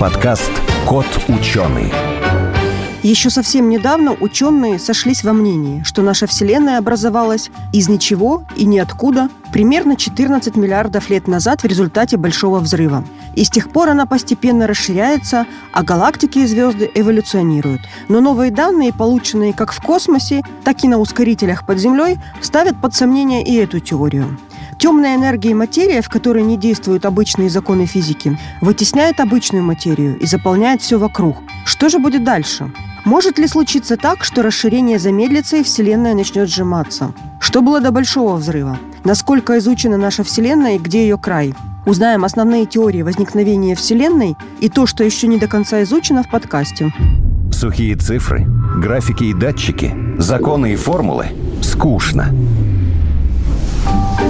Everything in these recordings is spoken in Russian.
подкаст «Кот ученый». Еще совсем недавно ученые сошлись во мнении, что наша Вселенная образовалась из ничего и ниоткуда примерно 14 миллиардов лет назад в результате Большого взрыва. И с тех пор она постепенно расширяется, а галактики и звезды эволюционируют. Но новые данные, полученные как в космосе, так и на ускорителях под Землей, ставят под сомнение и эту теорию. Темная энергия и материя, в которой не действуют обычные законы физики, вытесняет обычную материю и заполняет все вокруг. Что же будет дальше? Может ли случиться так, что расширение замедлится и Вселенная начнет сжиматься? Что было до Большого взрыва? Насколько изучена наша Вселенная и где ее край? Узнаем основные теории возникновения Вселенной и то, что еще не до конца изучено в подкасте. Сухие цифры, графики и датчики, законы и формулы – скучно.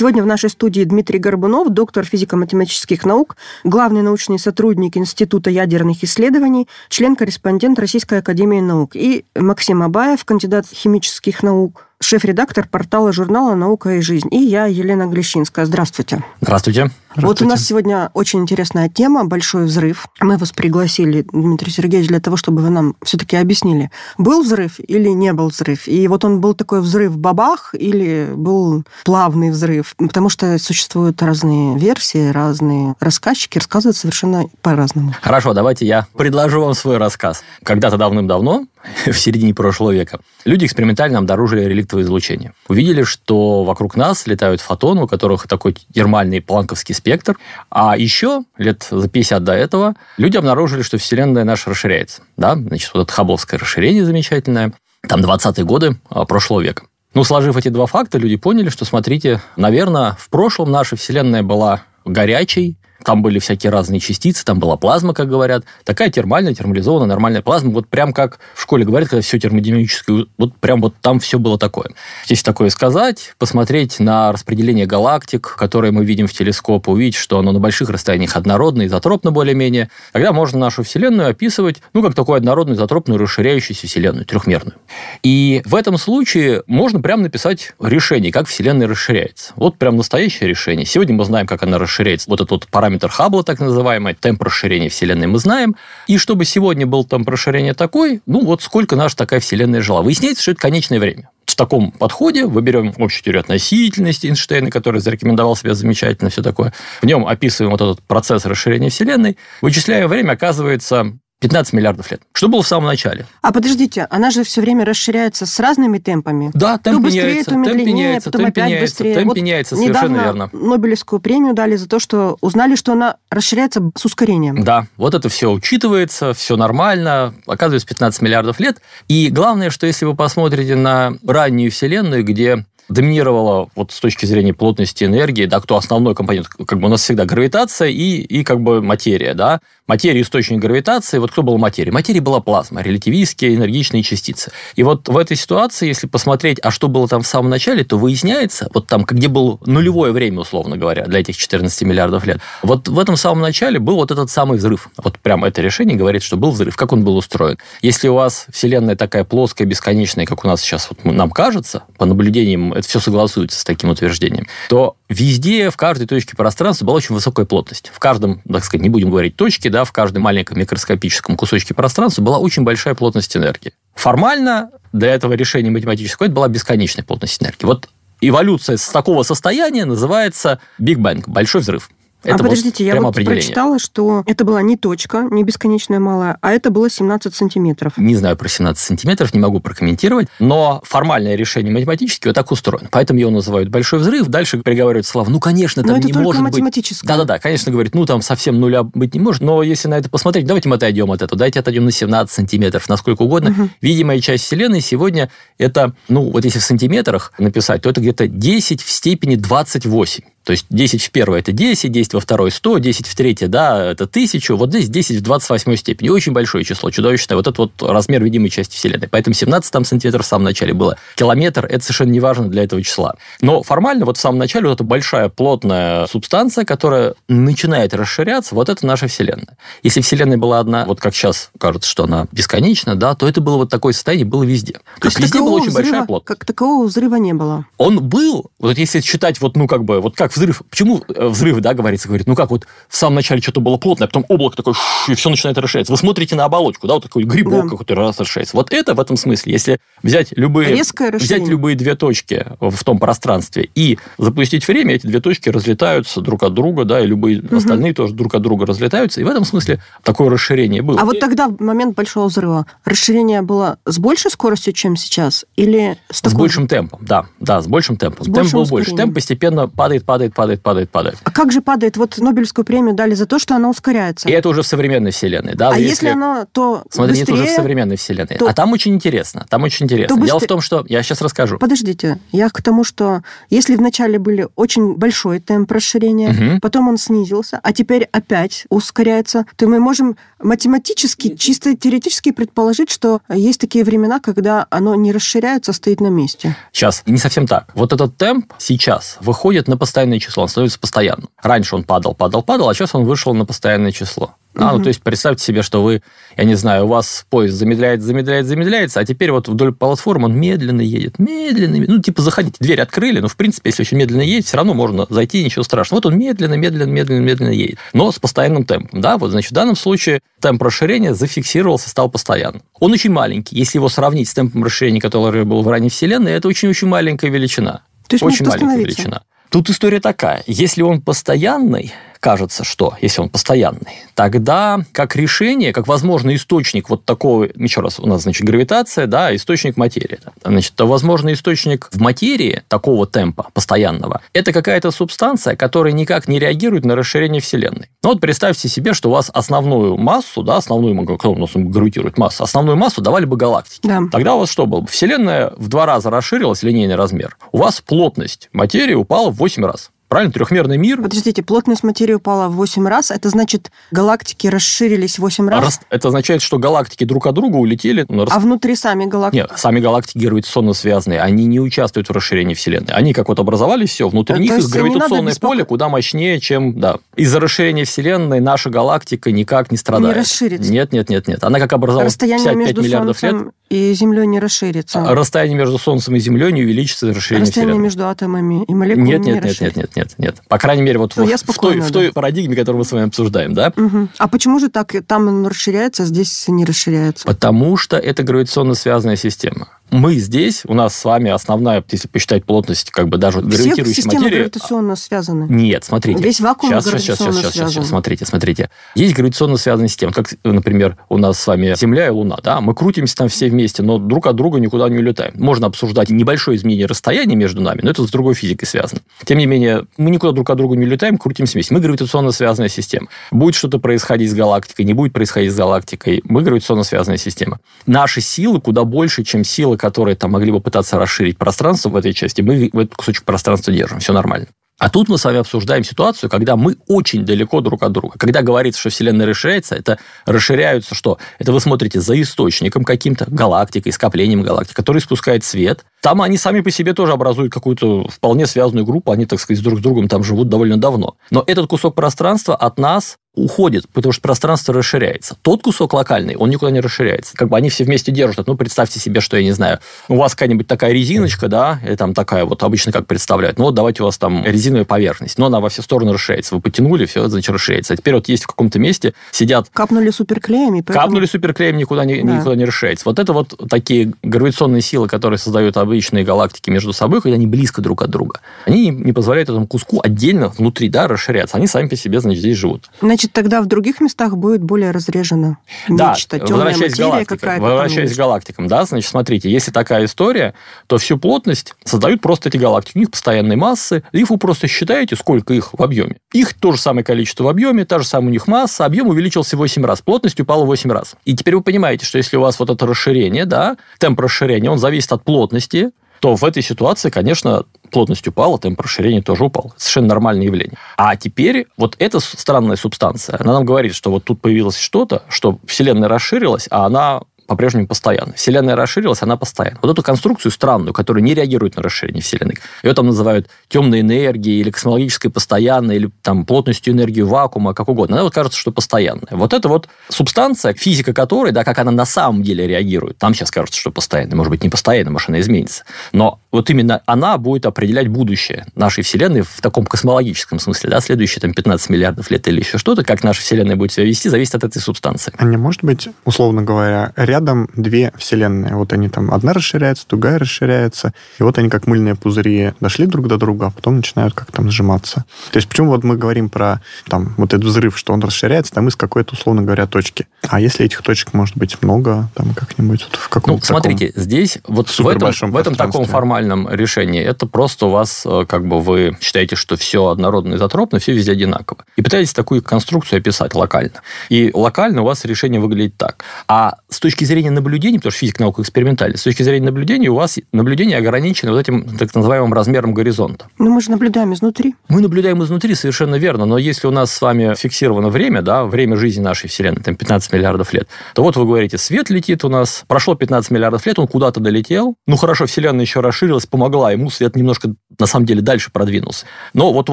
Сегодня в нашей студии Дмитрий Горбунов, доктор физико-математических наук, главный научный сотрудник Института ядерных исследований, член-корреспондент Российской академии наук, и Максим Абаев, кандидат химических наук, шеф-редактор портала журнала «Наука и жизнь». И я, Елена Глещинская. Здравствуйте. Здравствуйте. Вот у нас сегодня очень интересная тема «Большой взрыв». Мы вас пригласили, Дмитрий Сергеевич, для того, чтобы вы нам все-таки объяснили, был взрыв или не был взрыв. И вот он был такой взрыв бабах или был плавный взрыв. Потому что существуют разные версии, разные рассказчики рассказывают совершенно по-разному. Хорошо, давайте я предложу вам свой рассказ. Когда-то давным-давно, в середине прошлого века, люди экспериментально обнаружили реликтовое излучение. Увидели, что вокруг нас летают фотоны, у которых такой термальный планковский спектр. А еще лет за 50 до этого люди обнаружили, что Вселенная наша расширяется. Да? Значит, вот это хабловское расширение замечательное. Там 20-е годы а, прошлого века. Ну, сложив эти два факта, люди поняли, что, смотрите, наверное, в прошлом наша Вселенная была горячей, там были всякие разные частицы, там была плазма, как говорят. Такая термальная, термализованная, нормальная плазма. Вот прям как в школе говорят, когда все термодинамическое, вот прям вот там все было такое. Здесь такое сказать, посмотреть на распределение галактик, которые мы видим в телескоп, увидеть, что оно на больших расстояниях однородно, изотропно более-менее. Тогда можно нашу Вселенную описывать, ну, как такую однородную, изотропную, расширяющуюся Вселенную, трехмерную. И в этом случае можно прям написать решение, как Вселенная расширяется. Вот прям настоящее решение. Сегодня мы знаем, как она расширяется. Вот этот вот параметр параметр Хаббла, так называемый, темп расширения Вселенной мы знаем. И чтобы сегодня был темп расширения такой, ну вот сколько наша такая Вселенная жила. Выясняется, что это конечное время. В таком подходе вы берем общую теорию относительности Эйнштейна, который зарекомендовал себя замечательно, все такое. В нем описываем вот этот процесс расширения Вселенной. Вычисляя время, оказывается, 15 миллиардов лет. Что было в самом начале? А подождите, она же все время расширяется с разными темпами. Да, темп то быстрее, меняется, то медленнее, темп меняется, потом темп опять меняется, быстрее. темп Вот меняется, совершенно недавно верно. Нобелевскую премию дали за то, что узнали, что она расширяется с ускорением. Да, вот это все учитывается, все нормально, оказывается 15 миллиардов лет. И главное, что если вы посмотрите на раннюю Вселенную, где доминировала вот с точки зрения плотности энергии, да, кто основной компонент, как бы у нас всегда гравитация и, и как бы материя, да. Материя – источник гравитации. Вот кто был материя? Материя была плазма, релятивистские энергичные частицы. И вот в этой ситуации, если посмотреть, а что было там в самом начале, то выясняется, вот там, где было нулевое время, условно говоря, для этих 14 миллиардов лет, вот в этом самом начале был вот этот самый взрыв. Вот прям это решение говорит, что был взрыв. Как он был устроен? Если у вас Вселенная такая плоская, бесконечная, как у нас сейчас вот нам кажется, по наблюдениям это все согласуется с таким утверждением, то везде, в каждой точке пространства была очень высокая плотность. В каждом, так сказать, не будем говорить точке, да, в каждом маленьком микроскопическом кусочке пространства была очень большая плотность энергии. Формально для этого решения математического это была бесконечная плотность энергии. Вот эволюция с такого состояния называется Биг Бэнг, большой взрыв. Это а подождите, я вот прочитала, что это была не точка, не бесконечная малая, а это было 17 сантиметров. Не знаю про 17 сантиметров, не могу прокомментировать, но формальное решение математически вот так устроено. Поэтому его называют большой взрыв. Дальше приговаривают слова, ну, конечно, там но это не только может математическое. быть... Да-да-да, конечно, говорит, ну, там совсем нуля быть не может, но если на это посмотреть, давайте мы отойдем от этого, давайте отойдем на 17 сантиметров, насколько угодно. Угу. Видимая часть Вселенной сегодня это, ну, вот если в сантиметрах написать, то это где-то 10 в степени 28. То есть 10 в первой – это 10, 10 во второй – 100, 10 в третьей, да, это 1000. Вот здесь 10 в 28 степени. Очень большое число, чудовищное. Вот это вот размер видимой части Вселенной. Поэтому 17 там сантиметров в самом начале было. Километр – это совершенно не важно для этого числа. Но формально вот в самом начале вот эта большая плотная субстанция, которая начинает расширяться, вот это наша Вселенная. Если Вселенная была одна, вот как сейчас кажется, что она бесконечна, да, то это было вот такое состояние, было везде. То Как есть везде была очень взрыва- большая плотность. Как такового взрыва не было. Он был, вот если считать вот, ну, как бы, вот как взрыв, почему э, взрыв, да, говорится, говорит, ну, как вот в самом начале что-то было плотное, а потом облако такое, и все начинает расширяться. Вы смотрите на оболочку, да, вот такой грибок Да. какой-то раз расширяется. Вот это в этом смысле, если взять любые, взять любые две точки в том пространстве и запустить время, эти две точки разлетаются друг от друга, да, и любые остальные тоже друг от друга разлетаются, и в этом смысле такое расширение было. А вот тогда, в момент большого взрыва, расширение было с большей скоростью, чем сейчас? Или с, с такой же? большим темпом, да, да, с большим темпом. С Темп большим был больше. Темп постепенно падает, падает, падает, падает, падает. А как же падает? Вот Нобелевскую премию дали за то, что она ускоряется. И это уже в современной вселенной, да. а если, оно, то Смотри, это уже в быстрее... современной вселенной. то- А там очень интересно. Там очень интересно. то Дело в быстрее- том, что я сейчас расскажу. Подождите, я к тому, что если вначале были очень большой темп расширения, Мгм. потом он снизился, а теперь опять ускоряется, то мы можем математически, чисто теоретически предположить, что есть такие времена, когда оно не расширяется, а стоит на месте. Сейчас не совсем так. Вот этот темп сейчас выходит на постоянное число, он становится постоянным. Раньше он падал, падал, падал, а сейчас он вышел на постоянное число. А, ну, то есть представьте себе, что вы, я не знаю, у вас поезд замедляется, замедляется, замедляется, а теперь вот вдоль платформы он медленно едет, медленно, медленно. ну, типа, заходите, дверь открыли, но, в принципе, если очень медленно едет, все равно можно зайти, ничего страшного. Вот он медленно, медленно, медленно, медленно едет, но с постоянным темпом, да, вот, значит, в данном случае темп расширения зафиксировался, стал постоянным. Он очень маленький, если его сравнить с темпом расширения, который был в ранней Вселенной, это очень-очень маленькая величина. То есть очень маленькая величина. Тут история такая. Если он постоянный, кажется, что, если он постоянный, тогда как решение, как возможный источник вот такого, еще раз, у нас, значит, гравитация, да, источник материи. Значит, то возможный источник в материи такого темпа постоянного, это какая-то субстанция, которая никак не реагирует на расширение Вселенной. Ну вот представьте себе, что у вас основную массу, да, основную, кто у нас гравитирует массу, основную массу давали бы галактики. Да. Тогда у вас что было? бы? Вселенная в два раза расширилась, линейный размер. У вас плотность материи упала в 8 раз. Правильно? Трехмерный мир. Подождите, плотность материи упала в 8 раз, это значит, галактики расширились в 8 раз, Рас- Это означает, что галактики друг от друга улетели. на рас- а внутри сами галактики... Нет, сами галактики гравитационно связанные, они не участвуют в расширении Вселенной. Они как вот образовались, все, внутри то них их есть не гравитационное беспоко- поле куда мощнее, чем... Да. Из-за расширения Вселенной наша галактика никак не страдает. расширится. Нет, нет, нет, нет. Она как образовалась Расстояние 55 между миллиардов лет. И Землей не расширится. а Расстояние между Солнцем и Землей не увеличится из-за расширения Расстояние Вселенной. между атомами и молекулами Нет, не нет, нет, нет, нет, нет, нет. По крайней мере, вот Ну, в, в той, спокойна, в той да. парадигме, которую мы с вами обсуждаем, да? Мгм. А почему же так? Там он расширяется, а здесь не расширяется? Потому что это гравитационно связанная система. Мы здесь, у нас с вами основная, если посчитать плотность, как бы даже Все гравитирующей системы материи... гравитационно связаны. Нет, смотрите. Весь вакуум сейчас, сейчас, сейчас, гравитационно сейчас, сейчас, связан. смотрите, смотрите. Есть гравитационно связанные системы, как, например, у нас с вами Земля и Луна, да, мы крутимся там все вместе, но друг от друга никуда не улетаем. Можно обсуждать небольшое изменение расстояния между нами, но это с другой физикой связано. Тем не менее, мы никуда друг от друга не улетаем, крутимся вместе. Мы гравитационно связанная система. Будет что-то происходить с галактикой, не будет происходить с галактикой, мы гравитационно связанная система. Наши силы куда больше, чем силы, которые там могли бы пытаться расширить пространство в этой части. Мы в этот кусочек пространства держим, все нормально. А тут мы с вами обсуждаем ситуацию, когда мы очень далеко друг от друга. Когда говорится, что Вселенная расширяется, это расширяются что? Это вы смотрите за источником каким-то, галактикой, скоплением галактик, который испускает свет. Там они сами по себе тоже образуют какую-то вполне связанную группу, они, так сказать, друг с другом там живут довольно давно. Но этот кусок пространства от нас уходит, потому что пространство расширяется. Тот кусок локальный, он никуда не расширяется. Как бы они все вместе держат. Ну, представьте себе, что, я не знаю, у вас какая-нибудь такая резиночка, да, или там такая вот, обычно как представляют. Ну, вот давайте у вас там резиновая поверхность, но она во все стороны расширяется. Вы потянули, все, значит, расширяется. А теперь вот есть в каком-то месте, сидят Капнули суперклеем, и поэтому... Капнули суперклеем, никуда не, Да. никуда не расширяется. Вот это вот такие гравитационные силы, которые создают обычные галактики между собой, когда они близко друг от друга. Они не, не позволяют этому куску отдельно внутри да, расширяться. Они сами по себе, значит, здесь живут. Значит, тогда в других местах будет более разрежено Да, нечто, темная возвращаясь материя какая-то. возвращаясь к галактикам, да, значит, смотрите, если такая история, то всю плотность создают просто эти галактики. У них постоянные массы, и вы просто считаете, сколько их в объеме. Их то же самое количество в объеме, та же самая у них масса, объем увеличился в 8 раз, плотность упала в 8 раз. И теперь вы понимаете, что если у вас вот это расширение, да, темп расширения, он зависит от плотности, то в этой ситуации, конечно, плотность упала, темп расширения тоже упал. Совершенно нормальное явление. А теперь вот эта странная субстанция, она нам говорит, что вот тут появилось что-то, что Вселенная расширилась, а она по-прежнему постоянно. Вселенная расширилась, она постоянно. Вот эту конструкцию странную, которая не реагирует на расширение Вселенной, ее там называют темной энергией или космологической постоянной, или там плотностью энергии вакуума, как угодно. Она вот кажется, что постоянная. Вот это вот субстанция, физика которой, да, как она на самом деле реагирует, там сейчас кажется, что постоянная. Может быть, не постоянная, может, она изменится. Но вот именно она будет определять будущее нашей Вселенной в таком космологическом смысле, да, следующие там 15 миллиардов лет или еще что-то, как наша Вселенная будет себя вести, зависит от этой субстанции. А не может быть, условно говоря, ряд рядом две вселенные. Вот они там, одна расширяется, другая расширяется. И вот они как мыльные пузыри дошли друг до друга, а потом начинают как там сжиматься. То есть почему вот мы говорим про там вот этот взрыв, что он расширяется там из какой-то, условно говоря, точки. А если этих точек может быть много, там как-нибудь вот в каком-то Ну, смотрите, таком здесь вот в этом, в этом таком формальном решении, это просто у вас э, как бы вы считаете, что все однородно изотропно, все везде одинаково. И пытаетесь такую конструкцию описать локально. И локально у вас решение выглядит так. А с точки зрения наблюдения, потому что физика наука экспериментальная, с точки зрения наблюдения у вас наблюдение ограничено вот этим так называемым размером горизонта. Но мы же наблюдаем изнутри. Мы наблюдаем изнутри, совершенно верно. Но если у нас с вами фиксировано время, да, время жизни нашей Вселенной, там 15 миллиардов лет, то вот вы говорите, свет летит у нас, прошло 15 миллиардов лет, он куда-то долетел. Ну хорошо, Вселенная еще расширилась, помогла ему, свет немножко на самом деле дальше продвинулся. Но вот у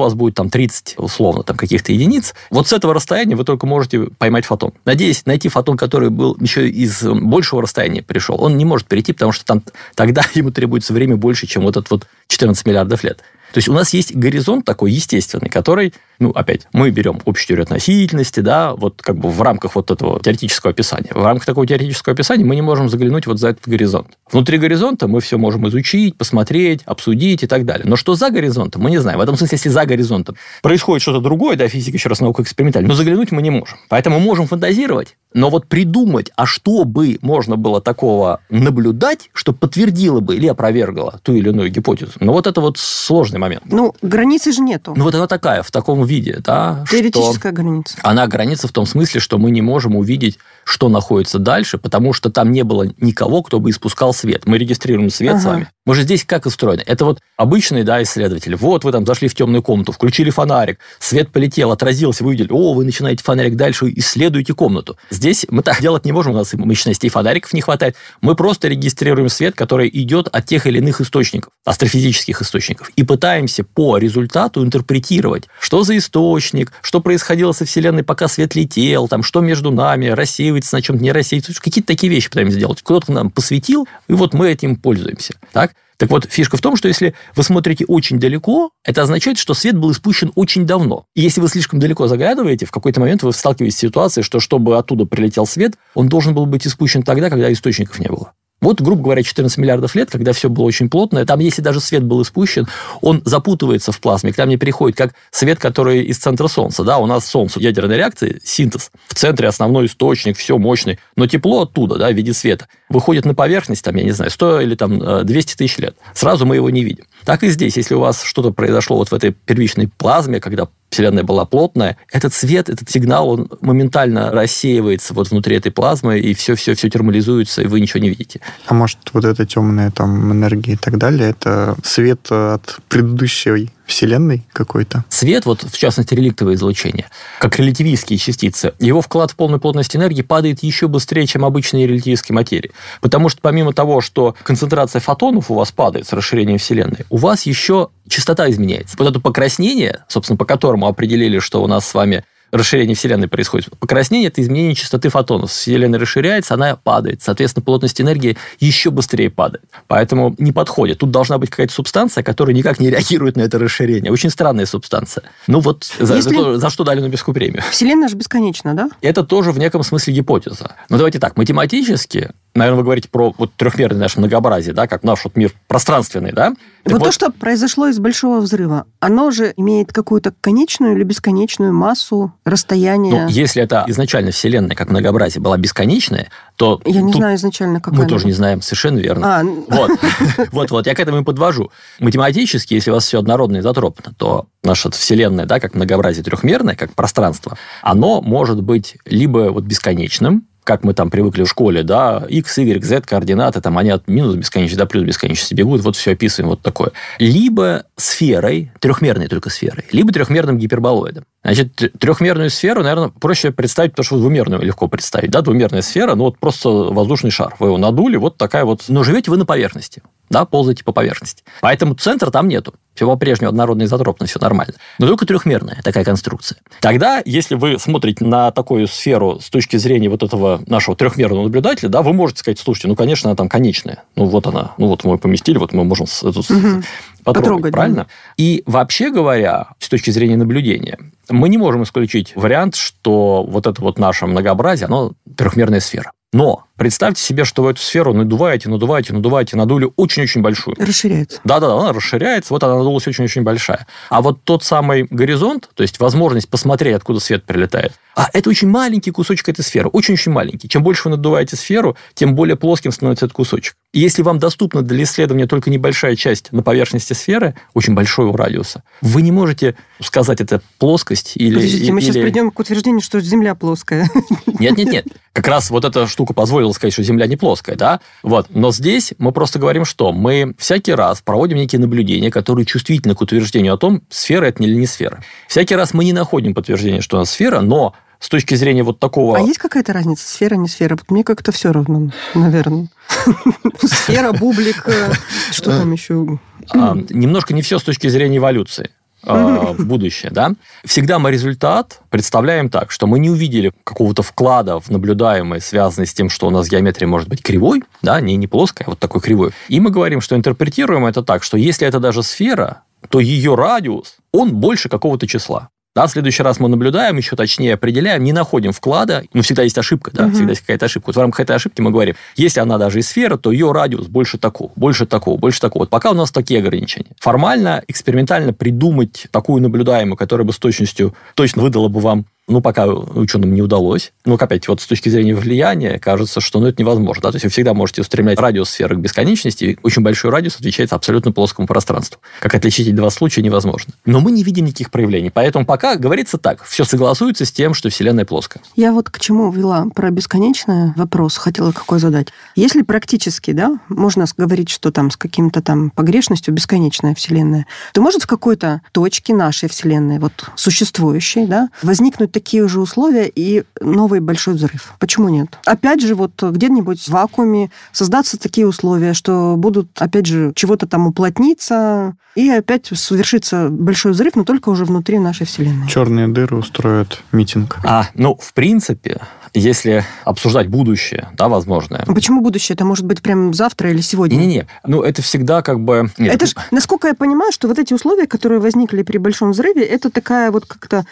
вас будет там 30, условно, там каких-то единиц. Вот с этого расстояния вы только можете поймать фотон. Надеюсь, найти фотон, который был еще из большего расстояния пришел, он не может перейти, потому что там тогда ему требуется время больше, чем вот этот вот 14 миллиардов лет. То есть у нас есть горизонт такой естественный, который, ну, опять, мы берем общую теорию относительности, да, вот как бы в рамках вот этого теоретического описания. В рамках такого теоретического описания мы не можем заглянуть вот за этот горизонт. Внутри горизонта мы все можем изучить, посмотреть, обсудить и так далее. Но что за горизонтом, мы не знаем. В этом смысле, если за горизонтом происходит что-то другое, да, физика еще раз наука экспериментальная, но заглянуть мы не можем. Поэтому можем фантазировать, но вот придумать, а что бы можно было такого наблюдать, что подтвердило бы или опровергало ту или иную гипотезу, ну вот это вот сложный момент. Ну, границы же нету. Ну вот она такая, в таком виде, да. Теоретическая граница. Она граница в том смысле, что мы не можем увидеть, что находится дальше, потому что там не было никого, кто бы испускал свет. Мы регистрируем свет ага. с вами. Мы же здесь как устроены? Это вот обычный, да, исследователь. Вот вы там зашли в темную комнату, включили фонарик, свет полетел, отразился, вы увидели, о, вы начинаете фонарик дальше, исследуете комнату. Здесь мы так делать не можем, у нас мощностей фонариков не хватает. Мы просто регистрируем свет, который идет от тех или иных источников, астрофизических источников, и пытаемся по результату интерпретировать, что за источник, что происходило со Вселенной, пока свет летел, там, что между нами, рассеивается на чем-то, не рассеивается. Какие-то такие вещи пытаемся сделать. Кто-то нам посвятил, и вот мы этим пользуемся. Так? Так вот, фишка в том, что если вы смотрите очень далеко, это означает, что свет был испущен очень давно. И если вы слишком далеко заглядываете, в какой-то момент вы сталкиваетесь с ситуацией, что чтобы оттуда прилетел свет, он должен был быть испущен тогда, когда источников не было. Вот, грубо говоря, 14 миллиардов лет, когда все было очень плотно, там, если даже свет был испущен, он запутывается в плазме, к нам не переходит, как свет, который из центра Солнца. Да, у нас Солнце, ядерная реакция, синтез. В центре основной источник, все мощный, но тепло оттуда, да, в виде света, выходит на поверхность, там, я не знаю, 100 или там 200 тысяч лет. Сразу мы его не видим. Так и здесь, если у вас что-то произошло вот в этой первичной плазме, когда Вселенная была плотная, этот свет, этот сигнал, он моментально рассеивается вот внутри этой плазмы, и все-все-все термализуется, и вы ничего не видите. А может, вот эта темная там энергия и так далее, это свет от предыдущей Вселенной какой-то? Свет, вот в частности реликтовое излучение, как релятивистские частицы, его вклад в полную плотность энергии падает еще быстрее, чем обычные релятивистские материи. Потому что помимо того, что концентрация фотонов у вас падает с расширением Вселенной, у вас еще частота изменяется. Вот это покраснение, собственно, по которому определили, что у нас с вами расширение Вселенной происходит. Покраснение – это изменение частоты фотонов. Вселенная расширяется, она падает. Соответственно, плотность энергии еще быстрее падает. Поэтому не подходит. Тут должна быть какая-то субстанция, которая никак не реагирует на это расширение. Очень странная субстанция. Ну вот за, Если... за, то, за что дали Нобелевскую премию. Вселенная же бесконечна, да? Это тоже в неком смысле гипотеза. Но давайте так, математически наверное, вы говорите про вот трехмерное наше многообразие, да, как наш вот мир пространственный, да? Вот, вот то, что произошло из Большого взрыва, оно же имеет какую-то конечную или бесконечную массу, расстояние. Ну, если это изначально Вселенная, как многообразие, была бесконечная, то... Я не знаю изначально, как Мы она. тоже не знаем, совершенно верно. А. Вот. вот, вот, я к этому и подвожу. Математически, если у вас все однородно и изотропно, то наша Вселенная, да, как многообразие трехмерное, как пространство, оно может быть либо вот бесконечным, как мы там привыкли в школе, да, x, y, z координаты, там они от минус бесконечности до плюс бесконечности бегут, вот все описываем вот такое. Либо сферой, трехмерной только сферой, либо трехмерным гиперболоидом. Значит, трехмерную сферу, наверное, проще представить, потому что двумерную легко представить. Да, двумерная сфера, ну вот просто воздушный шар. Вы его надули, вот такая вот... Но живете вы на поверхности да, ползаете по поверхности. Поэтому центра там нету. Все по-прежнему однородно изотропно, все нормально. Но только трехмерная такая конструкция. Тогда, если вы смотрите на такую сферу с точки зрения вот этого нашего трехмерного наблюдателя, да, вы можете сказать, слушайте, ну, конечно, она там конечная. Ну, вот она. Ну, вот мы поместили, вот мы можем эту угу. потрогать, потрогать, правильно? Да. И вообще говоря, с точки зрения наблюдения, мы не можем исключить вариант, что вот это вот наше многообразие, оно трехмерная сфера. Но представьте себе, что в эту сферу надуваете, надуваете, надуваете, надули очень-очень большую. Расширяется. Да-да, она расширяется, вот она надулась очень-очень большая. А вот тот самый горизонт, то есть возможность посмотреть, откуда свет прилетает, а это очень маленький кусочек этой сферы, очень-очень маленький. Чем больше вы надуваете сферу, тем более плоским становится этот кусочек. И если вам доступна для исследования только небольшая часть на поверхности сферы, очень большого радиуса, вы не можете сказать, это плоскость или... Подождите, мы или... сейчас придем к утверждению, что Земля плоская. Нет-нет-нет. Как раз вот эта штука позволила сказать, что Земля не плоская, да? Вот. Но здесь мы просто говорим, что мы всякий раз проводим некие наблюдения, которые чувствительны к утверждению о том, сфера это или не сфера. Всякий раз мы не находим подтверждения, что она сфера, но с точки зрения вот такого... А есть какая-то разница, сфера, не сфера? Вот мне как-то все равно, наверное. Сфера, бублик, э, что там еще? А, немножко не все с точки зрения эволюции в будущее, да, всегда мы результат представляем так, что мы не увидели какого-то вклада в наблюдаемое, связанное с тем, что у нас геометрия может быть кривой, да, не, не плоская, а вот такой кривой. И мы говорим, что интерпретируем это так, что если это даже сфера, то ее радиус, он больше какого-то числа. Да, в следующий раз мы наблюдаем, еще точнее определяем, не находим вклада, но всегда есть ошибка, да, угу. всегда есть какая-то ошибка. Вот в рамках этой ошибки мы говорим, если она даже и сфера, то ее радиус больше такого, больше такого, больше такого. Вот пока у нас такие ограничения. Формально, экспериментально придумать такую наблюдаемую, которая бы с точностью точно выдала бы вам ну, пока ученым не удалось. Но, опять, вот с точки зрения влияния, кажется, что ну, это невозможно. Да? То есть вы всегда можете устремлять радиус сферы к бесконечности, очень большой радиус отвечает абсолютно плоскому пространству. Как отличить эти два случая невозможно. Но мы не видим никаких проявлений. Поэтому пока говорится так, все согласуется с тем, что Вселенная плоская. Я вот к чему вела про бесконечное вопрос, хотела какой задать. Если практически, да, можно говорить, что там с каким-то там погрешностью бесконечная Вселенная, то может в какой-то точке нашей Вселенной, вот существующей, да, возникнуть такие же условия и новый большой взрыв. Почему нет? Опять же, вот где-нибудь в вакууме создаться такие условия, что будут, опять же, чего-то там уплотниться, и опять совершится большой взрыв, но только уже внутри нашей Вселенной. Черные дыры устроят митинг. А, ну, в принципе, если обсуждать будущее, да, возможное. А почему будущее? Это может быть прям завтра или сегодня? Не-не-не. Ну, это всегда как бы... Нет. Это ж, насколько я понимаю, что вот эти условия, которые возникли при большом взрыве, это такая вот как-то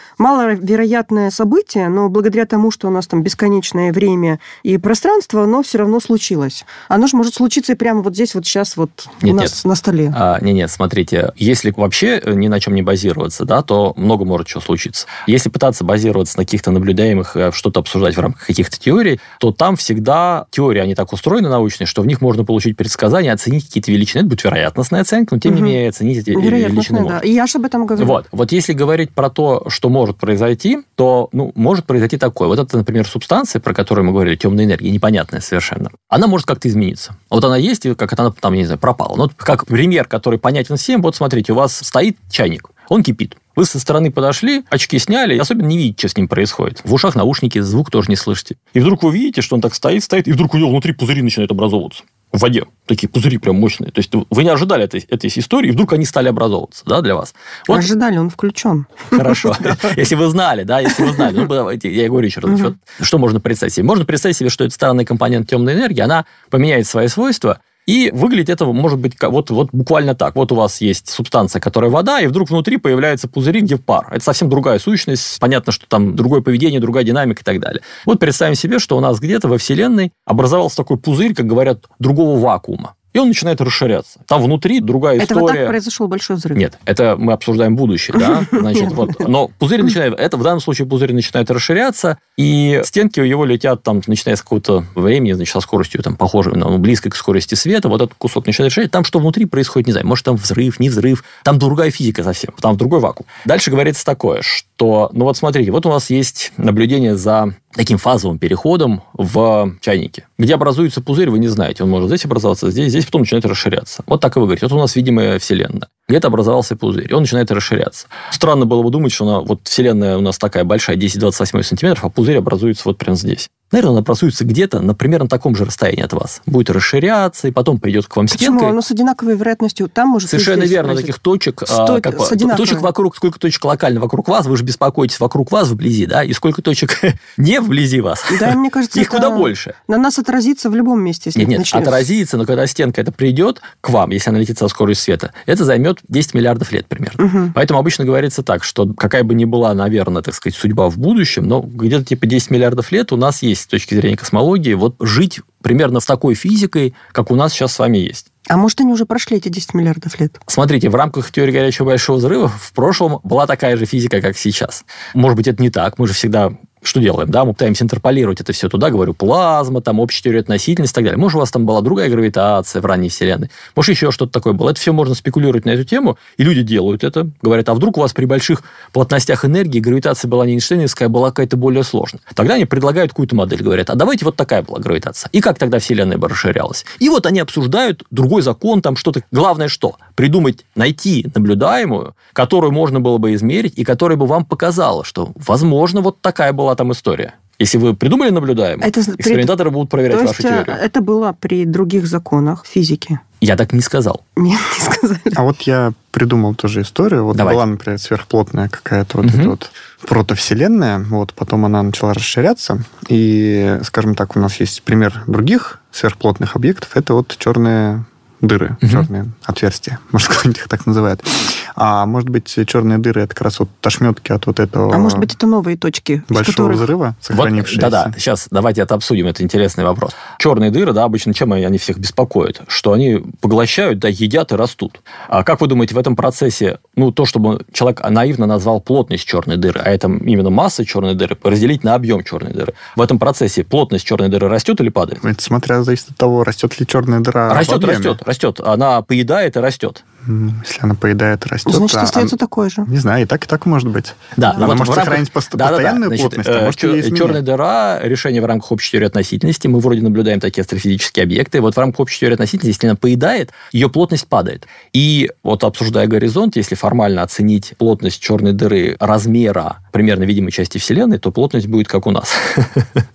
маловероятное событие, но благодаря тому, что у нас там бесконечное время и пространство, оно все равно случилось. Оно же может случиться и прямо вот здесь, вот сейчас вот нет, у нас нет. на столе. А, нет, смотрите, если вообще ни на чем не базироваться, да, то много может чего случиться. Если пытаться базироваться на каких-то наблюдаемых, э, что-то обсуждать в рамках каких-то теорий, то там всегда теории, они так устроены научные, что в них можно получить предсказания, оценить какие-то величины. Это будет вероятностная оценка, но тем угу. не менее оценить эти величины можно. Да. И я же об этом говорю. Вот. вот если говорить про то, что может произойти, то ну, может произойти такое. Вот это, например, субстанция, про которую мы говорили, темная энергия, непонятная совершенно. Она может как-то измениться. Вот она есть, и как она там, не знаю, пропала. Ну, как пример, который понятен всем. Вот смотрите, у вас стоит чайник, он кипит. Вы со стороны подошли, очки сняли, особенно не видите, что с ним происходит. В ушах наушники, звук тоже не слышите. И вдруг вы видите, что он так стоит, стоит, и вдруг у него внутри пузыри начинают образовываться в воде. Такие пузыри прям мощные. То есть вы не ожидали этой, этой истории, и вдруг они стали образовываться, да, для вас. Вот. Ожидали, он включен. Хорошо. Если вы знали, да, если вы знали. Ну, давайте, я говорю еще раз. Что можно представить себе? Можно представить себе, что это странный компонент темной энергии, она поменяет свои свойства, и выглядит это может быть вот, вот буквально так. Вот у вас есть субстанция, которая вода, и вдруг внутри появляется пузыри, где пар. Это совсем другая сущность. Понятно, что там другое поведение, другая динамика и так далее. Вот представим себе, что у нас где-то во Вселенной образовался такой пузырь, как говорят, другого вакуума. И он начинает расширяться. Там внутри другая Это история. вот так произошел большой взрыв. Нет, это мы обсуждаем будущее, да? Значит, вот. Но пузырь начинает, это в данном случае пузырь начинает расширяться, и стенки у его летят там, начиная с какого-то времени, значит, со скоростью там похожей, ну, близкой к скорости света, вот этот кусок начинает расширяться. Там что внутри происходит, не знаю, может, там взрыв, не взрыв, там другая физика совсем, там другой вакуум. Дальше говорится такое, что, ну вот смотрите, вот у нас есть наблюдение за таким фазовым переходом в чайнике, где образуется пузырь, вы не знаете, он может здесь образоваться, здесь, здесь потом начинает расширяться. Вот так и вы говорите. Вот у нас видимая Вселенная. Где-то образовался пузырь, и он начинает расширяться. Странно было бы думать, что она, вот Вселенная у нас такая большая, 10-28 сантиметров, а пузырь образуется вот прямо здесь. Наверное, он образуется где-то, например, на таком же расстоянии от вас. Будет расширяться, и потом придет к вам Почему? стенкой. Оно с одинаковой вероятностью там может Совершенно верно, произойти. таких точек, а, Сто- как с одинаковой. точек вокруг, сколько точек локально вокруг вас, вы же беспокоитесь вокруг вас вблизи, да, и сколько точек не вблизи вас. Да, мне кажется, Их куда больше. На нас отразится в любом месте, если Нет, нет, отразится, но когда стенка это придет к вам, если она летит со скоростью света, это займет 10 миллиардов лет примерно. Мгм. Поэтому обычно говорится так, что какая бы ни была, наверное, так сказать, судьба в будущем, но где-то типа 10 миллиардов лет у нас есть с точки зрения космологии вот жить примерно с такой физикой, как у нас сейчас с вами есть. А может, они уже прошли эти 10 миллиардов лет? Смотрите, в рамках теории горячего большого взрыва в прошлом была такая же физика, как сейчас. Может быть, это не так. Мы же всегда что делаем, да, мы пытаемся интерполировать это все туда, говорю, плазма, там, общая теория относительности и так далее. Может, у вас там была другая гравитация в ранней Вселенной, может, еще что-то такое было. Это все можно спекулировать на эту тему, и люди делают это, говорят, а вдруг у вас при больших плотностях энергии гравитация была не эйнштейновская, а была какая-то более сложная. Тогда они предлагают какую-то модель, говорят, а давайте вот такая была гравитация. И как тогда Вселенная бы расширялась? И вот они обсуждают другой закон, там что-то. Главное что? Придумать, найти наблюдаемую, которую можно было бы измерить, и которая бы вам показала, что, возможно, вот такая была там история. Если вы придумали наблюдаемую, Это при- экспериментаторы будут проверять То вашу есть э, теорию. это было при других законах физики. Я так не сказал. Нет, не сказали. А вот я придумал тоже историю. Вот Давайте. была, например, сверхплотная какая-то вот Мгм. эта вот протовселенная, вот, потом она начала расширяться, и, скажем так, у нас есть пример других сверхплотных объектов, это вот черные дыры, Мгм. черные отверстия, может, кто-нибудь их так называет. А может быть, черные дыры это как раз вот ошметки от вот этого А может быть, это новые точки, большого которых... взрыва, Вот, сохранившиеся. да-да, сейчас давайте это обсудим, это интересный вопрос. Черные дыры, да, обычно чем они всех беспокоят? Что они поглощают, да, едят и растут. А как вы думаете, в этом процессе, ну, то, чтобы человек наивно назвал плотность черной дыры, а это именно масса черной дыры, разделить на объем черной дыры, в этом процессе плотность черной дыры растет или падает? Это смотря зависит от того, растет ли черная дыра. растет, растет, растет. Она поедает и растет. Если она поедает, растет. Значит, а- остается а- такой же. Не знаю, и так, и так может быть. Да, Она ну вот может рамках- сохранить пост- Да-да-да. постоянную Значит, плотность, а э, может чё- ее изменять. черная дыра, решение в рамках общей теории относительности. Мы вроде наблюдаем такие астрофизические объекты. Вот в рамках общей теории относительности, если она поедает, ее плотность падает. И вот обсуждая горизонт, если формально оценить плотность черной дыры размера примерно видимой части Вселенной, то плотность будет как у нас.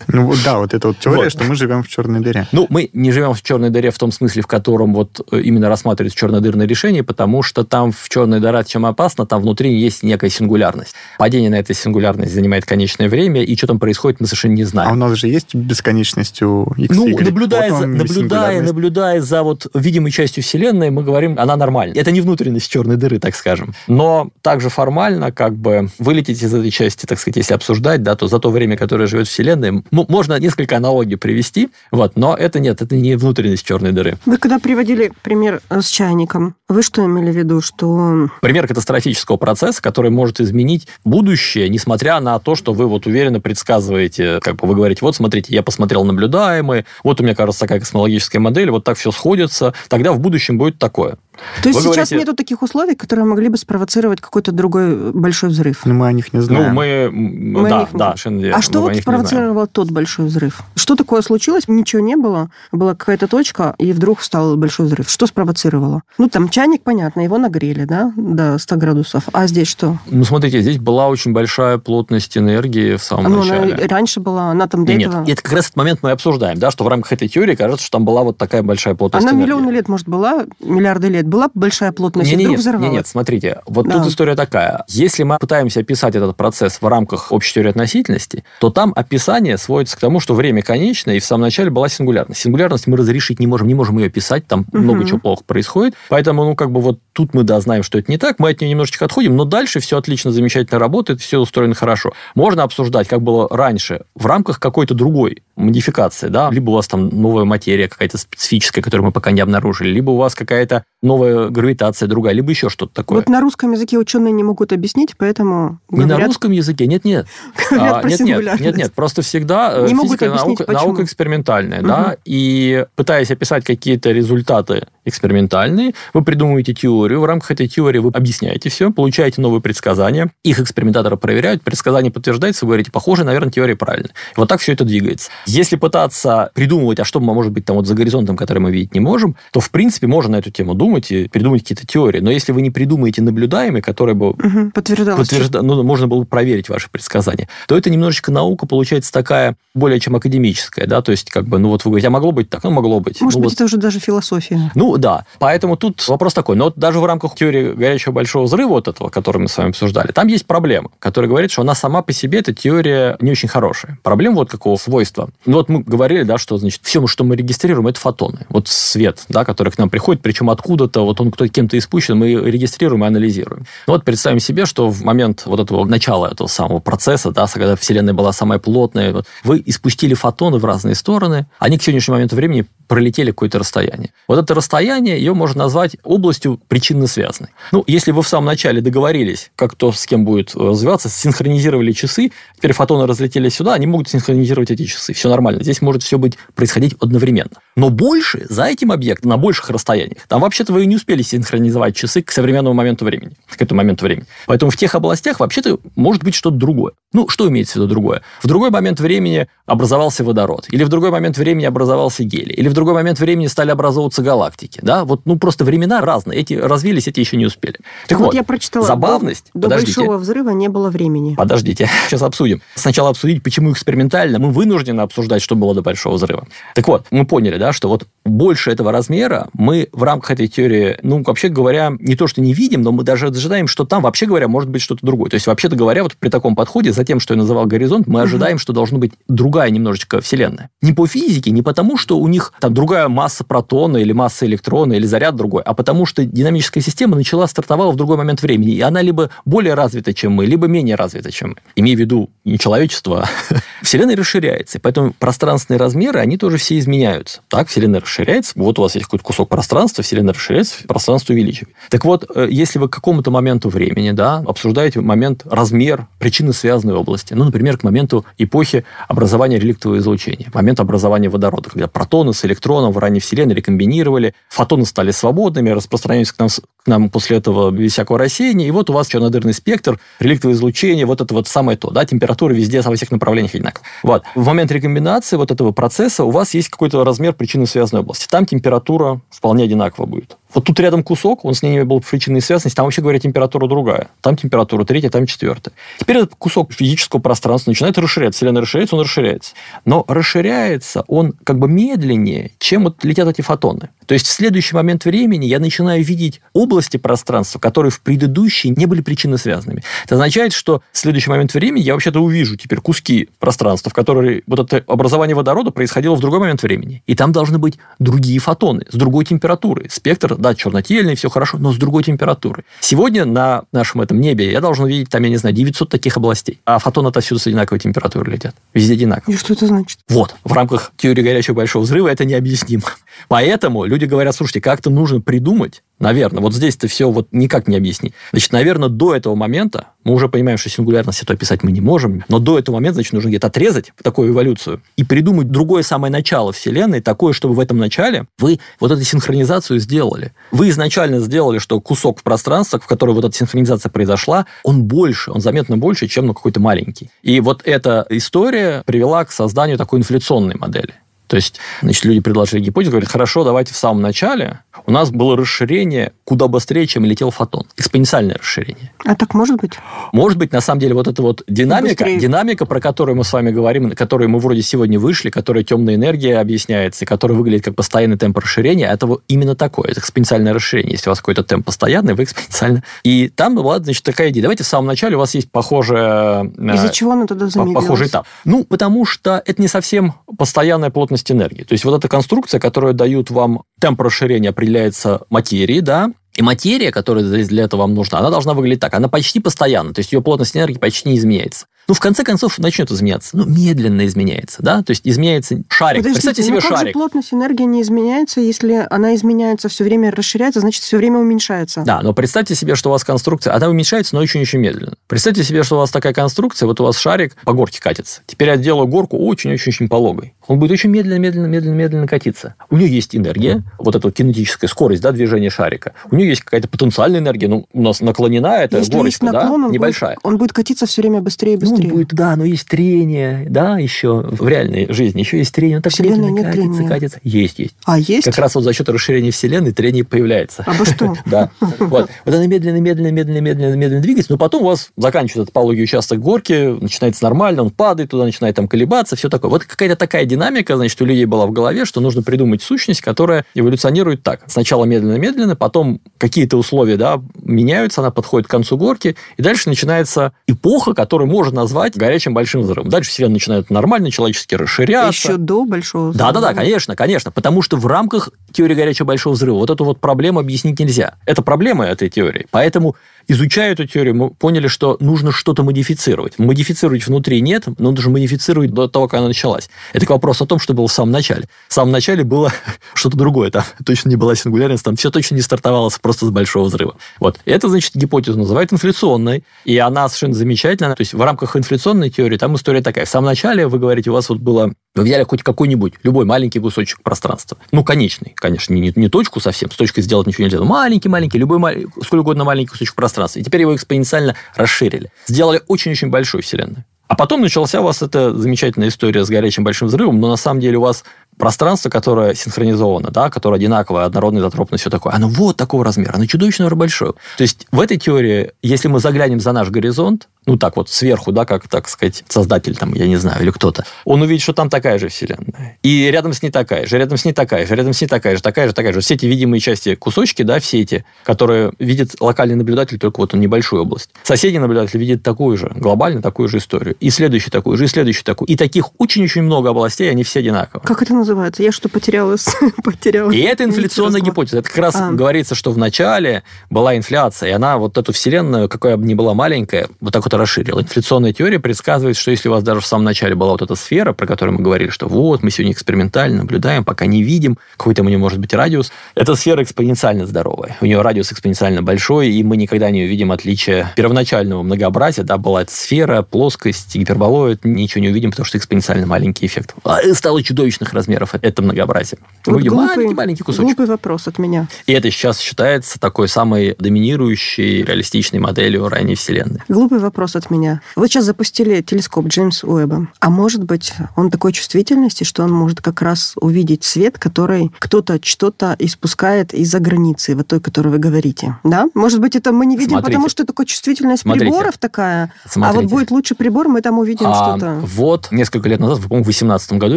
Ну да, вот эта вот теория, Вот. что мы живем в черной дыре. Ну, мы не живем в черной дыре в том смысле, в котором вот э, именно рассматривается чернодырное решение, потому что там в черной дыре чем опасно, там внутри есть некая сингулярность. Падение на этой сингулярность занимает конечное время, и что там происходит, мы совершенно не знаем. А у нас же есть бесконечность у X, Ну, Y. наблюдая, Вот за, наблюдая, наблюдая за вот видимой частью Вселенной, мы говорим, она нормальна. Это не внутренность черной дыры, так скажем. Но также формально, как бы, вылететь из этой части, так сказать, если обсуждать, да, то за то время, которое живет Вселенная, м- можно несколько аналогий привести, вот, но это нет, это не внутренность черной дыры. Вы когда приводили пример э, с чайником, вы что имели в виду, что Пример катастрофического процесса, который может изменить будущее, несмотря на то, что вы вот уверенно предсказываете, как бы вы говорите, вот смотрите, я посмотрел наблюдаемые, вот у меня, кажется, такая космологическая модель, вот так все сходится, тогда в будущем будет такое. То есть Вы сейчас говорите- нету таких условий, которые могли бы спровоцировать какой-то другой большой взрыв? Ну, мы о них не знаем. Ну, мы... Мы да, них да, совершенно верно. А что вот спровоцировало тот большой взрыв? Что такое случилось? Ничего не было. Была какая-то точка, и вдруг стал большой взрыв. Что спровоцировало? Ну, там чайник, понятно, его нагрели, да, до 100 градусов. А здесь что? Ну, смотрите, здесь была очень большая плотность энергии в самом ну, она начале. и раньше была, она там до Нет, этого... это как раз этот момент мы обсуждаем, да, что в рамках этой теории кажется, что там была вот такая большая плотность Она энергии. миллионы лет, может, была, миллиарды лет. Была большая плотность, Не, и не, вдруг нет, взорвалась. не, нет, смотрите, вот Да. тут история такая. Если мы пытаемся описать этот процесс в рамках общей теории относительности, то там описание сводится к тому, что время конечное, и в самом начале была сингулярность. Сингулярность мы разрешить не можем, не можем ее писать, там Мгм. много чего плохо происходит. Поэтому, ну, как бы вот тут мы, да, знаем, что это не так, мы от нее немножечко отходим, но дальше все отлично, замечательно работает, все устроено хорошо. Можно обсуждать, как было раньше, в рамках какой-то другой модификации, да, либо у вас там новая материя какая-то специфическая, которую мы пока не обнаружили, либо у вас какая-то новая гравитация другая, либо еще что-то такое. Вот на русском языке ученые не могут объяснить, поэтому Не говорят, на русском языке, нет-нет. говорят А, про нет, нет, нет, нет, просто всегда э, Не могут физика объяснить, наука, почему. наука экспериментальная, Мгм. да, и пытаясь описать какие-то результаты экспериментальные, вы придумываете теорию, в рамках этой теории вы объясняете все, получаете новые предсказания, их экспериментаторы проверяют, предсказание подтверждается, вы говорите, похоже, наверное, теория правильная. И вот так все это двигается. Если пытаться придумывать, а что может быть там вот за горизонтом, который мы видеть не можем, то, в принципе, можно на эту тему думать и придумать какие-то теории. Но если вы не придумаете наблюдаемые, которые бы Мгм, подтверждалось. подтвержда- ну, можно было бы проверить ваши предсказания, то это немножечко наука получается такая более чем академическая, да, то есть как бы, ну вот вы говорите, а могло быть так, ну могло быть. Может ну, быть, вот. это уже даже философия. Ну да, поэтому тут вопрос такой. Но вот даже в рамках теории горячего большого взрыва вот этого, который мы с вами обсуждали, там есть проблема, которая говорит, что она сама по себе, эта теория не очень хорошая. Проблема вот какого свойства. Ну вот мы говорили, да, что, значит, все, что мы регистрируем, это фотоны. Вот свет, да, который к нам приходит, причем откуда-то, вот он кто кем-то испущен, мы регистрируем и анализируем. Ну вот представим себе, что в момент вот этого начала этого самого процесса, да, когда Вселенная была самая плотная, вот, вы испустили фотоны в разные стороны, они к сегодняшнему моменту времени пролетели какое-то расстояние. Вот это расстояние, ее можно назвать областью причинно связанной. Ну, если вы в самом начале договорились, как кто с кем будет э, развиваться, синхронизировали часы, теперь фотоны разлетелись сюда, они могут синхронизировать эти часы. Все нормально. Здесь может все быть происходить одновременно. Но больше, за этим объектом, на больших расстояниях, там вообще-то вы не успели синхронизовать часы к современному моменту времени, к этому моменту времени. Поэтому в тех областях вообще-то может быть что-то другое. Ну, что имеется в виду другое? В другой момент времени образовался водород, или в другой момент времени образовался гелий, или в другой момент времени стали образовываться галактики. Да? Вот, ну, просто времена разные. Эти развились, эти еще не успели. Так вот, вот, я прочитала, забавность... до, до подождите. большого взрыва не было времени. Подождите, сейчас обсудим. Сначала обсудить, почему экспериментально мы вынуждены обсуждать, что было до Большого взрыва. Так вот, мы поняли, да, что вот больше этого размера мы в рамках этой теории, ну, вообще говоря, не то, что не видим, но мы даже ожидаем, что там, вообще говоря, может быть что-то другое. То есть, вообще-то говоря, вот при таком подходе, за тем, что я называл горизонт, мы ожидаем, что должно быть другая немножечко Вселенная. Не по физике, не потому, что у них там другая масса протона или масса электрона или заряд другой, а потому что динамическая система начала, стартовала в другой момент времени, и она либо более развита, чем мы, либо менее развита, чем мы. Имея в виду не человечество, а Вселенная расширяется, и поэтому пространственные размеры, они тоже все изменяются. Так, Вселенная расширяется, вот у вас есть какой-то кусок пространства, Вселенная расширяется, пространство увеличивается. Так вот, э, если вы к какому-то моменту времени, да, обсуждаете момент, размер, причины связанной области, ну, например, к моменту эпохи образования реликтового излучения, момент образования водорода, когда протоны с электроном в ранней Вселенной рекомбинировали, фотоны стали свободными, распространялись к нам, к нам после этого без всякого рассеяния, и вот у вас чернодырный спектр, реликтовое излучение, вот это вот самое то, да, температура везде во всех направлениях одинаковая. Вот. В момент рекомбинации вот этого процесса у вас есть какой-то размер причинно связанной области. Там температура вполне одинакова будет. Вот тут рядом кусок, он с ними был причинной связанности, там вообще говоря температура другая. Там температура третья, там четвертая. Теперь этот кусок физического пространства начинает расширяться. Вселенная расширяется, он расширяется. Но расширяется он как бы медленнее, чем вот летят эти фотоны. То есть в следующий момент времени я начинаю видеть области пространства, которые в предыдущие не были причинно связанными. Это означает, что в следующий момент времени я вообще-то увижу теперь куски пространства, в которые вот это образование водорода происходило в другой момент времени. И там должны быть другие фотоны с другой температурой. Спектр, да, чернотельный, все хорошо, но с другой температурой. Сегодня на нашем этом небе я должен видеть там, я не знаю, 900 таких областей. А фотоны отовсюду с одинаковой температурой летят. Везде одинаково. И что это значит? Вот, в рамках теории горячего большого взрыва это необъяснимо. Поэтому люди говорят, слушайте, как-то нужно придумать, наверное, вот здесь-то все вот никак не объяснить. Значит, наверное, до этого момента, мы уже понимаем, что сингулярность это описать мы не можем, но до этого момента, значит, нужно где-то отрезать такую эволюцию и придумать другое самое начало Вселенной, такое, чтобы в этом начале вы вот эту синхронизацию сделали. Вы изначально сделали, что кусок в пространстве, в котором вот эта синхронизация произошла, он больше, он заметно больше, чем ну, какой-то маленький. И вот эта история привела к созданию такой инфляционной модели. То есть, значит, люди предложили гипотезу, говорят, хорошо, давайте в самом начале у нас было расширение куда быстрее, чем летел фотон. Экспоненциальное расширение. А так может быть? Может быть, на самом деле, вот эта вот динамика, Быстрее. динамика, про которую мы с вами говорим, на которой мы вроде сегодня вышли, которая темная энергия объясняется, и которая выглядит как постоянный темп расширения, это вот именно такое, это экспоненциальное расширение. Если у вас какой-то темп постоянный, вы экспоненциально. И там была, значит, такая идея. Давайте в самом начале у вас есть похожая... э, Из-за чего она тогда замедлилась? похожий этап. Ну, потому что это не совсем постоянная плотность энергии. То есть вот эта конструкция, которая дает вам темп расширения, определяется материей, да, и материя, которая для этого вам нужна, она должна выглядеть так. Она почти постоянна, то есть ее плотность энергии почти не изменяется. Ну, в конце концов, начнет изменяться. Ну, медленно изменяется, да? То есть изменяется шарик. Подождите, Представьте себе ну как шарик. же плотность энергии не изменяется, если она изменяется все время, расширяется, значит, все время уменьшается? Да, но представьте себе, что у вас конструкция, она уменьшается, но очень-очень медленно. Представьте себе, что у вас такая конструкция, вот у вас шарик по горке катится. Теперь я делаю горку очень-очень-очень пологой. Он будет очень медленно, медленно, медленно, медленно катиться. У нее есть энергия, вот эта вот кинетическая скорость, да, движения шарика. У нее есть какая-то потенциальная энергия, ну, у нас наклонена эта Если горочка, да, наклон, он, небольшая. Будет, он будет катиться все время быстрее и Ну, будет, да, но есть трение, да, еще в реальной жизни, еще есть трение, так Вселенной медленно нет катится, трения. катится. Есть, есть. А есть? Как раз вот за счет расширения Вселенной трение появляется. А вы что? Да. Вот. Вот она медленно, медленно, медленно, медленно, медленно двигается, но потом у вас заканчивается этот пологий участок горки, начинается нормально, он падает туда, начинает там колебаться, все такое. Вот какая-то такая динамика, значит, у людей была в голове, что нужно придумать сущность, которая эволюционирует так. Сначала медленно-медленно, потом какие-то условия, да, меняются, она подходит к концу горки, и дальше начинается эпоха, которую можно назвать горячим большим взрывом. Дальше Вселенная начинает нормально, человечески расширяться. Еще до большого Да, да, да, взрыва. конечно, конечно. Потому что в рамках теории горячего большого взрыва вот эту вот проблему объяснить нельзя. Это проблема этой теории. Поэтому, изучая эту теорию, мы поняли, что нужно что-то модифицировать. Модифицировать внутри нет, но нужно модифицировать до того, как она началась. Это к вопросу о том, что было в самом начале. В самом начале было что-то другое. Там точно не была сингулярность, там все точно не стартовалось просто с большого взрыва. Вот. Это, значит, гипотезу называют инфляционной. И она совершенно замечательная. То есть в рамках инфляционной теории там история такая. В самом начале, вы говорите, у вас вот было вы взяли хоть какой-нибудь, любой маленький кусочек пространства. Ну, конечный, конечно, не, не, точку совсем, с точкой сделать ничего нельзя. но Маленький-маленький, любой, мал- сколь угодно маленький кусочек пространства. И теперь его экспоненциально расширили. Сделали очень-очень большую Вселенную. А потом начался у вас эта замечательная история с горячим большим взрывом, но на самом деле у вас пространство, которое синхронизовано, да, которое одинаковое, однородное, изотропное, все такое, оно вот такого размера, оно чудовищно большое. То есть в этой теории, если мы заглянем за наш горизонт, ну так вот сверху, да, как, так сказать, создатель там, я не знаю, или кто-то, он увидит, что там такая же вселенная. И рядом с ней такая же, рядом с ней такая же, рядом с ней такая же, такая же, такая же. Все эти видимые части, кусочки, да, все эти, которые видит локальный наблюдатель, только вот он небольшую область. Соседний наблюдатель видит такую же, глобально такую же историю. И следующий такую же, и следующий такую. И таких очень-очень много областей, они все одинаковые. Как это называется? Я что, потеряла? потеряла. И это инфляционная гипотеза. Это как раз А. говорится, что в начале была инфляция, и она вот эту вселенную, какая бы ни была маленькая, вот так вот расширила. Инфляционная теория предсказывает, что если у вас даже в самом начале была вот эта сфера, про которую мы говорили, что вот, мы сегодня экспериментально наблюдаем, пока не видим, какой там у нее может быть радиус, эта сфера экспоненциально здоровая. У нее радиус экспоненциально большой, и мы никогда не увидим отличия первоначального многообразия. Да, была эта сфера, плоскость, гиперболоид, ничего не увидим, потому что экспоненциально маленький эффект. А стало чудовищных размеров это многообразие. Мы Вот видим глупый, маленький-маленький кусочек. глупый вопрос от меня. И это сейчас считается такой самой доминирующей реалистичной моделью ранней Вселенной. Глупый вопрос от меня. Вы сейчас запустили телескоп Джеймс Уэбба. А может быть, он такой чувствительности, что он может как раз увидеть свет, который кто-то что-то испускает из-за границы, вот той, которой вы говорите. Да? Может быть, это мы не видим, Смотрите. потому что такая чувствительность Смотрите. приборов такая. А вот Смотрите. будет лучший прибор, мы там увидим А, что-то. вот несколько лет назад, по-моему, в 2018 году,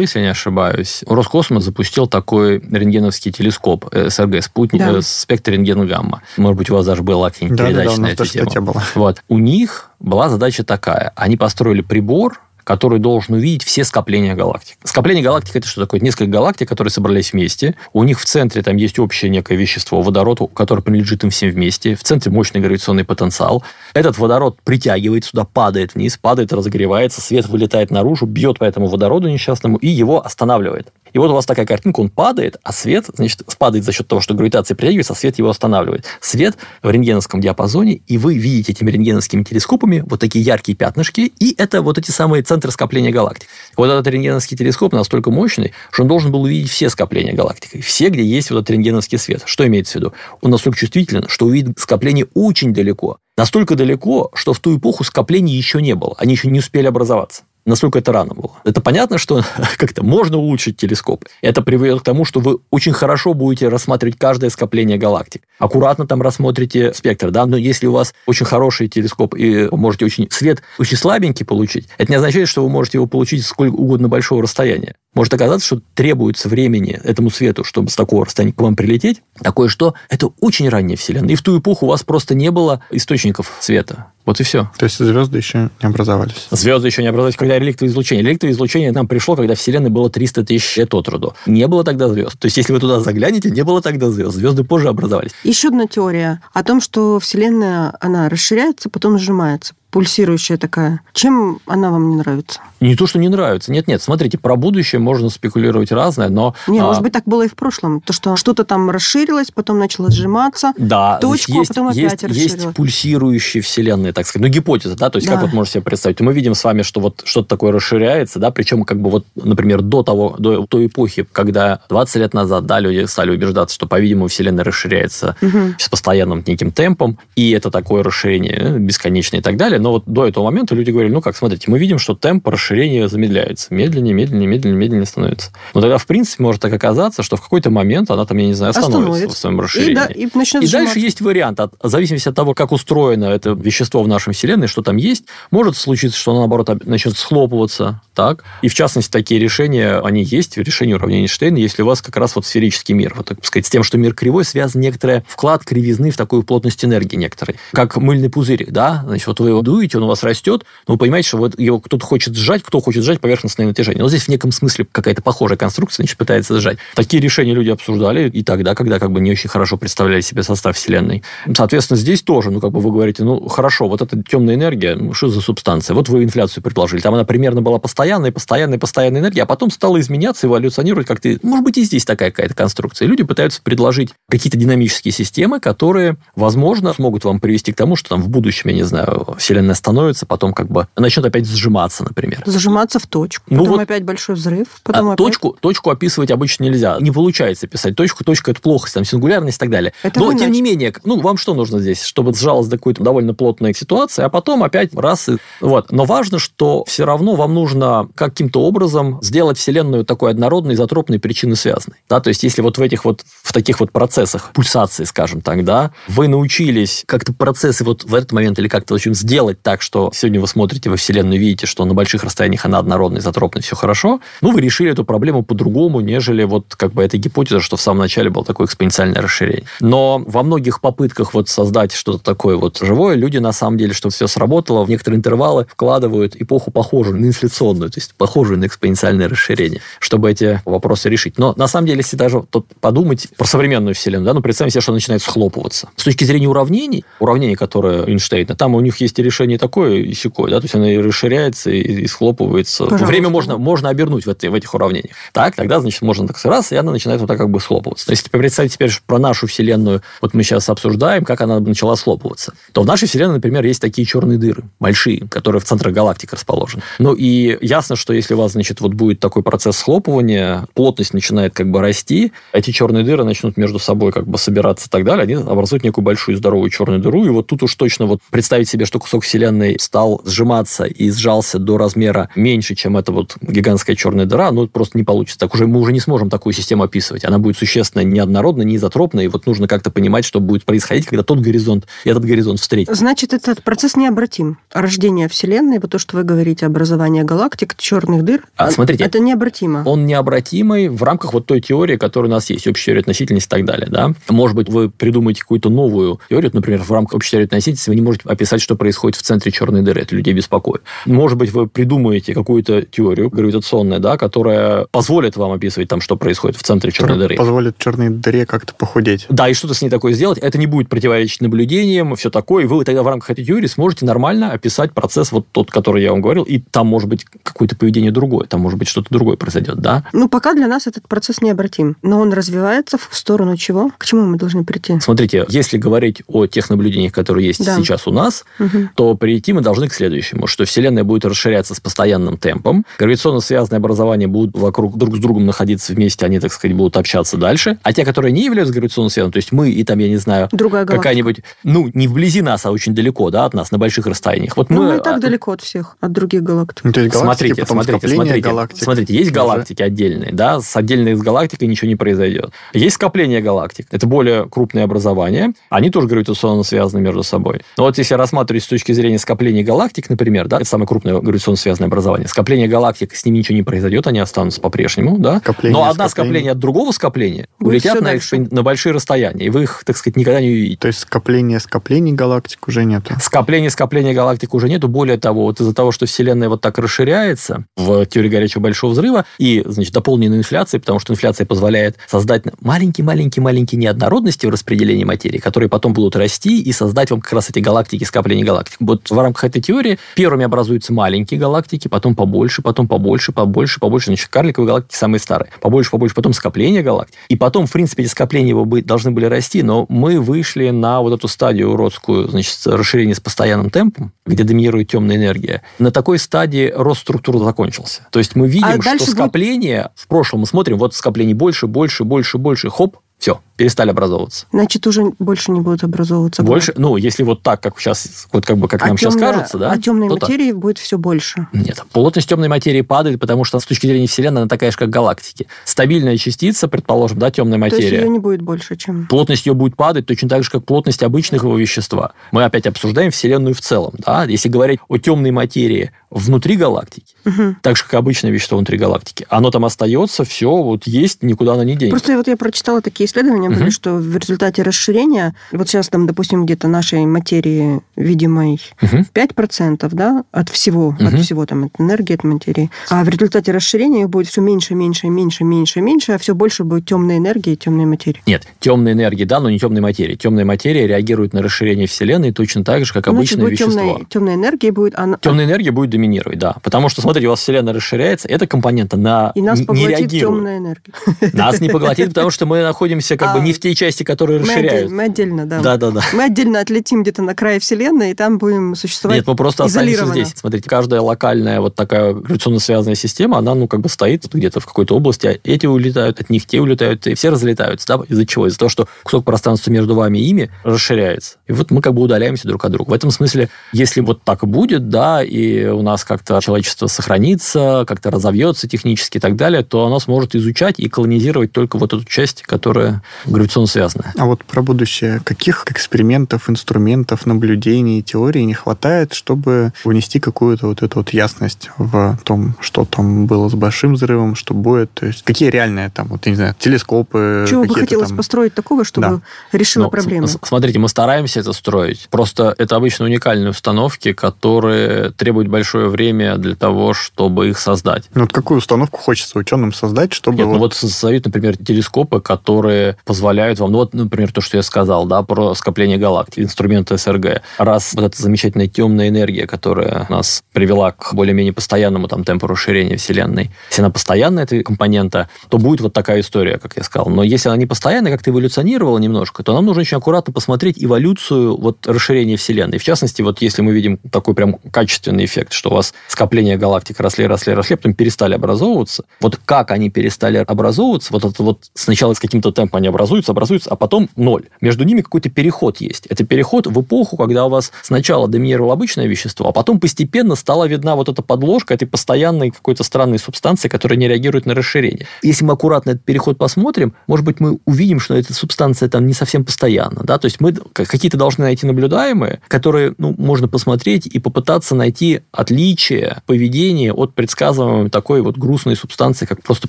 если я не ошибаюсь, Роскосмос запустил такой рентгеновский телескоп э, СРГ, спутник, Да. э, спектр рентгена-гамма. Может быть, у вас даже была какая-нибудь Да-да-да, передача у на нас эту тему. статья была. Вот. У них была задача такая. Они построили прибор, который должен увидеть все скопления галактик. Скопление галактик это что такое? Несколько галактик, которые собрались вместе. У них в центре там есть общее некое вещество, водород, которое принадлежит им всем вместе. В центре мощный гравитационный потенциал. Этот водород притягивает сюда, падает вниз, падает, разогревается, свет вылетает наружу, бьет по этому водороду несчастному и его останавливает. И вот у вас такая картинка, он падает, а свет, значит, падает за счет того, что гравитация притягивается, а свет его останавливает. Свет в рентгеновском диапазоне, и вы видите этими рентгеновскими телескопами вот такие яркие пятнышки, и это вот эти самые скопления галактик. Вот этот рентгеновский телескоп настолько мощный, что он должен был увидеть все скопления галактик, все, где есть вот этот рентгеновский свет. Что имеется в виду? Он настолько чувствителен, что увидит скопление очень далеко. Настолько далеко, что в ту эпоху скоплений еще не было. Они еще не успели образоваться. Насколько это рано было. Это понятно, что как-то можно улучшить телескоп. Это приведет к тому, что вы очень хорошо будете рассматривать каждое скопление галактик. Аккуратно там рассмотрите спектр, да, но если у вас очень хороший телескоп и вы можете очень свет очень слабенький получить, это не означает, что вы можете его получить сколько угодно большого расстояния. Может оказаться, что требуется времени этому свету, чтобы с такого расстояния к вам прилететь. Такое что? Это очень ранняя Вселенная. И в ту эпоху у вас просто не было источников света. Вот и все. То есть звезды еще не образовались. Звезды еще не образовались, когда реликтовое излучение. Реликтовое излучение нам пришло, когда Вселенной было 300 тысяч лет от роду. Не было тогда звезд. То есть, если вы туда заглянете, не было тогда звезд. Звезды позже образовались. Еще одна теория о том, что Вселенная, она расширяется, потом сжимается. Пульсирующая такая. Чем она вам не нравится? Не то, что не нравится. Нет-нет, смотрите, про будущее можно спекулировать разное, но... Не, а, может быть, так было и в прошлом. То, что что-то там расширилось, потом начало сжиматься, Да, точку, есть, а потом опять есть, есть пульсирующие вселенные, так сказать. Ну, гипотеза, да, то есть Да. как вот можете себе представить? Мы видим с вами, что вот что-то такое расширяется, да, причем как бы вот, например, до того, до той эпохи, когда 20 лет назад, да, люди стали убеждаться, что, по-видимому, вселенная расширяется Мгм. с постоянным неким темпом, и это такое расширение э, бесконечное и так далее. Но вот до этого момента люди говорили, ну как, смотрите, мы видим, что темп расширения замедляется. Медленнее, медленнее, медленнее, медленнее становится. Но тогда, в принципе, может так оказаться, что в какой-то момент она там, я не знаю, остановится, Остановится. в своем И, расширении. да, и начнет И сжиматься. дальше есть вариант. От, в зависимости от того, как устроено это вещество в нашей Вселенной, что там есть, может случиться, что оно, наоборот, об- начнет схлопываться. Так? И, в частности, такие решения, они есть, решение уравнения Эйнштейна, если у вас как раз вот сферический мир. Вот, так сказать, с тем, что мир кривой, связан некоторый вклад кривизны в такую плотность энергии некоторой. Как мыльный пузырик, да? Значит, вот вы его дуете, он у вас растет, но вы понимаете, что вот его кто-то хочет сжать, кто хочет сжать поверхностное натяжение. Но здесь в неком смысле какая-то похожая конструкция, значит, пытается сжать. Такие решения люди обсуждали и тогда, когда как бы не очень хорошо представляли себе состав Вселенной. Соответственно, здесь тоже, ну, как бы вы говорите, ну, хорошо, вот эта темная энергия, что за субстанция? Вот вы инфляцию предложили. Там она примерно была постоянной, постоянной, постоянной энергия, а потом стала изменяться, эволюционировать как-то. Может быть, и здесь такая какая-то конструкция. Люди пытаются предложить какие-то динамические системы, которые, возможно, смогут вам привести к тому, что там в будущем, я не знаю, Вселенная становится, потом как бы начнет опять сжиматься, например. Зажиматься в точку. Ну Потом вот- опять большой взрыв. Потом А опять... точку, точку описывать обычно нельзя. Не получается писать точку. Точка – это плохость, там, сингулярность и так далее. Это Но, тем не менее, ну, вам что нужно здесь? Чтобы сжалась до какой-то довольно плотной ситуации, а потом опять раз и... Вот. Но важно, что все равно вам нужно каким-то образом сделать Вселенную такой однородной, изотропной, причинно связанной. Да? То есть, если вот в этих вот, в таких вот процессах пульсации, скажем так, да, вы научились как-то процессы вот в этот момент или как-то, в общем, сделать так, что сегодня вы смотрите во Вселенную и видите, что на больших расстояниях она однородная, изотропная, все хорошо, ну, вы решили эту проблему по-другому, нежели вот как бы эта гипотеза, что в самом начале было такое экспоненциальное расширение. Но во многих попытках вот создать что-то такое вот живое, люди на самом деле, чтобы все сработало, в некоторые интервалы вкладывают эпоху похожую на инфляционную, то есть похожую на экспоненциальное расширение, чтобы эти вопросы решить. Но на самом деле, если даже тут подумать про современную Вселенную, да, ну, представим себе, что она начинает схлопываться. С точки зрения уравнений, уравнение, которое Эйнштейна, там у них есть и решение такое, и сякое, да, то есть она и расширяется, и, и схлопывается. Пожалуйста. Время можно, можно обернуть в, эти- в этих уравнениях. Так, тогда, значит, можно так раз, и она начинает вот так как бы схлопываться. Но если представить теперь про нашу Вселенную, вот мы сейчас обсуждаем, как она начала схлопываться, то в нашей Вселенной, например, есть такие черные дыры, большие, которые в центрах галактик расположены. Ну и ясно, что если у вас, значит, вот будет такой процесс схлопывания, плотность начинает как бы расти, эти черные дыры начнут между собой как бы собираться и так далее, они образуют некую большую здоровую черную дыру, и вот тут уж точно вот представить себе, что кусок Вселенной стал сжиматься и сжался до размера меньше, чем эта вот гигантская черная дыра, ну, просто не получится. Так уже мы уже не сможем такую систему описывать. Она будет существенно неоднородной, не изотропной, и вот нужно как-то понимать, что будет происходить, когда тот горизонт и этот горизонт встретятся. Значит, этот процесс необратим. Рождение Вселенной, вот то, что вы говорите, образование галактик, черных дыр, А, смотрите, это необратимо. он необратимый в рамках вот той теории, которая у нас есть, общая теория относительности и так далее. Да? Может быть, вы придумаете какую-то новую теорию, например, в рамках общей теории относительности вы не можете описать, что происходит в центре черной дыры, это людей беспокоит. Может быть, вы придумаете какую-то теорию гравитационную, да, которая позволит вам описывать там, что происходит в центре черной дыры. Позволит черной дыре как-то похудеть. Да, и что-то с ней такое сделать, это не будет противоречить наблюдениям, все такое, и вы тогда в рамках этой теории сможете нормально описать процесс вот тот, который я вам говорил, и там может быть какое-то поведение другое, там может быть что-то другое произойдет, да? Ну, пока для нас этот процесс необратим. Но он развивается в сторону чего? К чему мы должны прийти? Смотрите, если говорить о тех наблюдениях, которые есть Да. сейчас у нас, Мгм. то прийти мы должны к следующему, что Вселенная будет расширяться с постоянным темпом, гравитационно связанные образования будут вокруг друг с другом находиться вместе, они, так сказать, будут общаться дальше, а те, которые не являются гравитационно связанными, то есть мы и там, я не знаю, Другая какая-нибудь, ну, не вблизи нас, а очень далеко, да, от нас, на больших расстояниях. Вот Ну, мы... мы и так а, далеко от всех, от других галактик. Ну, то есть галактики, Смотрите, потом смотрите, смотрите, галактик. смотрите, есть Уже. галактики отдельные, да, с отдельной с галактикой ничего не произойдет. Есть скопление галактик, это более крупные образования, они тоже гравитационно связаны между собой. Но вот если рассматривать с точки зрения скопления галактик, например, да, это самое крупное гравитационно связанное образование, скопление галактик, с ними ничего не произойдет, они останутся по-прежнему, да, Скопление, но одно скопление. скопление от другого скопления Будет улетят на, экспон- на большие расстояния, и вы их, так сказать, никогда не увидите. То есть скопление скоплений галактик уже нету. Скопления скопления галактик уже нету. Более того, вот из-за того, что Вселенная вот так расширяется в теории горячего большого взрыва и, значит, дополненной инфляцией, потому что инфляция позволяет создать маленькие-маленькие-маленькие неоднородности в распределении материи, которые потом будут расти и создать вам как раз эти галактики, скопления галактик. Вот в рамках этой теории первыми образуются маленькие галактики, потом побольше, потом побольше, побольше, побольше. Значит, карликовые галактики самые старые. Побольше, побольше, потом скопление галактик. И потом, в принципе, эти скопления его должны были расти, но мы вышли на вот эту стадию уродскую, значит, расширение с постоянным темпом, где доминирует темная энергия. На такой стадии рост структуры закончился. То есть мы видим, а что скопление будет... в прошлом, мы смотрим, вот скопление больше, больше, больше, больше, хоп, все, перестали образовываться. Значит, уже больше не будут образовываться. Больше, да? ну, если вот так, как сейчас, вот как бы как а нам темная, сейчас кажется, да. А темной материи так. будет все больше. Нет, плотность темной материи падает, потому что с точки зрения Вселенной она такая же, как галактики. Стабильная частица, предположим, да, темная материя. То есть ее не будет больше, чем. Плотность ее будет падать точно так же, как плотность обычного вещества. Мы опять обсуждаем Вселенную в целом, да. Если говорить о темной материи внутри галактики, угу. так же, как обычное вещество внутри галактики, оно там остается, все, вот есть, никуда оно не денется. Просто вот я прочитала такие исследования, угу. что в результате расширения, вот сейчас там, допустим, где-то нашей материи видимой угу. 5%, да, от всего, угу. от всего там, от энергии, от материи, а в результате расширения их будет все меньше, меньше, меньше, меньше, меньше, а все больше будет темной энергии и темной материи. Нет, темной энергии, да, но не темной материи. Темная материя реагирует на расширение Вселенной точно так же, как Значит, обычное вещество. Темная, темная энергия будет... Она... Темная энергия будет доминировать, да. Потому что, смотрите, у вас Вселенная расширяется, эта компонента на И нас не реагирует. темная энергия. Нас не поглотит, потому что мы находимся как бы не в те части, которые расширяют. Мы отдельно, да. Да, да, да. Мы отдельно отлетим где-то на край Вселенной, и там будем существовать Нет, мы просто останемся здесь. Смотрите, каждая локальная вот такая гравитационно связанная система, она, ну, как бы стоит где-то в какой-то области, а эти улетают, от них те улетают, и все разлетаются, да, из-за чего? Из-за того, что кусок пространства между вами и ими расширяется. И вот мы как бы удаляемся друг от друга. В этом смысле, если вот так будет, да, и у нас как-то человечество сохранится, как-то разовьется технически и так далее, то оно сможет изучать и колонизировать только вот эту часть, которая гравитационно связана. А вот про будущее. Каких экспериментов, инструментов, наблюдений, теорий не хватает, чтобы внести какую-то вот эту вот ясность в том, что там было с большим взрывом, что будет? То есть какие реальные там, вот, я не знаю, телескопы? Чего бы хотелось там... построить такого, чтобы да. решило ну, проблему? Смотрите, мы стараемся это строить. Просто это обычно уникальные установки, которые требуют большое время для того, чтобы их создать. Ну, вот какую установку хочется ученым создать, чтобы... Нет, вот... ну вот создают, например, телескопы, которые позволяют вам, ну вот, например, то, что я сказал, да, про скопление галактик, инструмент СРГ. Раз вот эта замечательная темная энергия, которая нас привела к более-менее постоянному там темпу расширения Вселенной, если она постоянная, эта компонента, то будет вот такая история, как я сказал. Но если она не постоянная, как-то эволюционировала немножко, то нам нужно очень аккуратно посмотреть эволюцию вот расширения Вселенной. В частности, вот если мы видим такой прям качественный эффект, что у вас скопление галактик росли, росли, росли, а потом перестали образовываться. Вот как они перестали образовываться, вот это вот сначала с каким-то темпом они образуются, образуются, а потом ноль. Между ними какой-то переход есть. Это переход в эпоху, когда у вас сначала доминировало обычное вещество, а потом постепенно стала видна вот эта подложка этой постоянной какой-то странной субстанции, которая не реагирует на расширение. Если мы аккуратно этот переход посмотрим, может быть, мы увидим, что эта субстанция там не совсем постоянна. Да? То есть мы какие-то должны найти наблюдаемые, которые ну, можно посмотреть и попытаться найти отличия поведения от предсказываемой такой вот грустной субстанции, как просто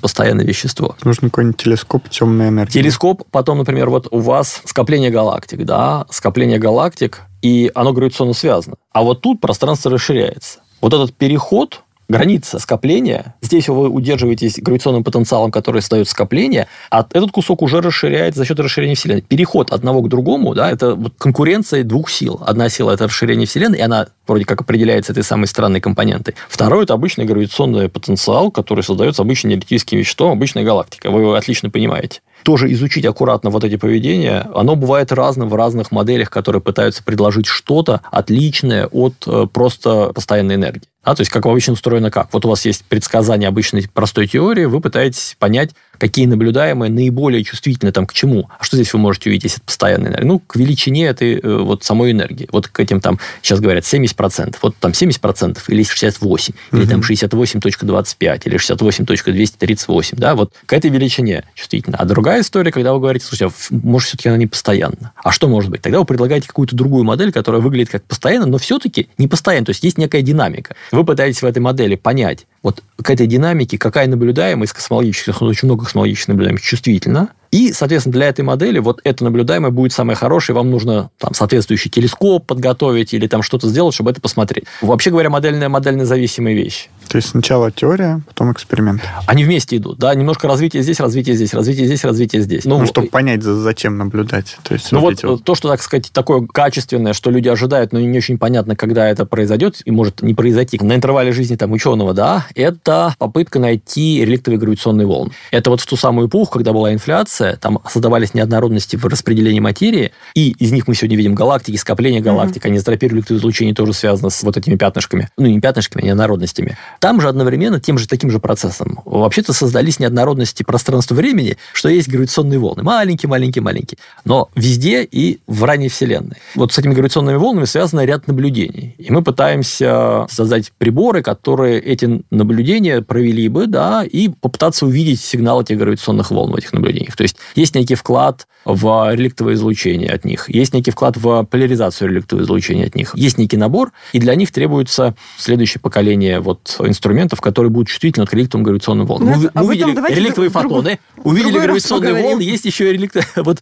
постоянное вещество. Нужен какой-нибудь телескоп темной энергии. Телескоп, потом, например, вот у вас скопление галактик, да, скопление галактик, и оно гравитационно связано. А вот тут пространство расширяется. Вот этот переход граница скопления. Здесь вы удерживаетесь гравитационным потенциалом, который создает скопление, а этот кусок уже расширяется за счет расширения Вселенной. Переход одного к другому, да, это вот конкуренция двух сил. Одна сила – это расширение Вселенной, и она вроде как определяется этой самой странной компонентой. Второй – это обычный гравитационный потенциал, который создается обычным электрическим веществом, обычная галактика. Вы его отлично понимаете тоже изучить аккуратно вот эти поведения. Оно бывает разным в разных моделях, которые пытаются предложить что-то отличное от э, просто постоянной энергии. А, то есть, как обычно устроено как? Вот у вас есть предсказание обычной простой теории, вы пытаетесь понять, какие наблюдаемые наиболее чувствительны там к чему. А что здесь вы можете увидеть, если это постоянная энергия? Ну, к величине этой э, вот самой энергии. Вот к этим там, сейчас говорят, 70%. Вот там 70% или 68%, угу. или там 68.25, или 68.238, да, вот к этой величине чувствительно. А другая история, когда вы говорите, слушайте, а может, все-таки она не постоянна. А что может быть? Тогда вы предлагаете какую-то другую модель, которая выглядит как постоянно, но все-таки не постоянно. То есть, есть некая динамика. Вы пытаетесь в этой модели понять, вот к этой динамике, какая наблюдаемость космологических, очень много космологических наблюдаемых, чувствительна. И, соответственно, для этой модели вот это наблюдаемое будет самое хорошее, вам нужно там соответствующий телескоп подготовить или там что-то сделать, чтобы это посмотреть. Вообще говоря, модельная модельно зависимая вещь. То есть сначала теория, потом эксперимент. Они вместе идут, да, немножко развитие здесь, развитие здесь, развитие здесь, развитие здесь. Ну, ну чтобы понять, зачем наблюдать. То есть ну вот, вот то, что, так сказать, такое качественное, что люди ожидают, но не очень понятно, когда это произойдет, и может не произойти на интервале жизни там ученого, да, это попытка найти реликтовые гравитационные волны. Это вот в ту самую эпоху, когда была инфляция, там создавались неоднородности в распределении материи, и из них мы сегодня видим галактики, скопления галактик, mm-hmm. анизотропия реликтовое излучение тоже связано с вот этими пятнышками, ну, не пятнышками, а неоднородностями. Там же одновременно тем же таким же процессом вообще-то создались неоднородности пространства-времени, что есть гравитационные волны. Маленькие, маленькие, маленькие. Но везде и в ранней Вселенной. Вот с этими гравитационными волнами связан ряд наблюдений. И мы пытаемся создать приборы, которые эти наблюдения провели бы, да, и попытаться увидеть сигнал этих гравитационных волн в этих наблюдениях. То есть есть некий вклад в реликтовое излучение от них, есть некий вклад в поляризацию реликтового излучения от них, есть некий набор, и для них требуется следующее поколение вот инструментов, которые будут чувствительны к реликтовым гравитационным волнам. Ну, мы, увидели реликтовые фотоны, увидели гравитационные волны, есть еще реликты. Вот,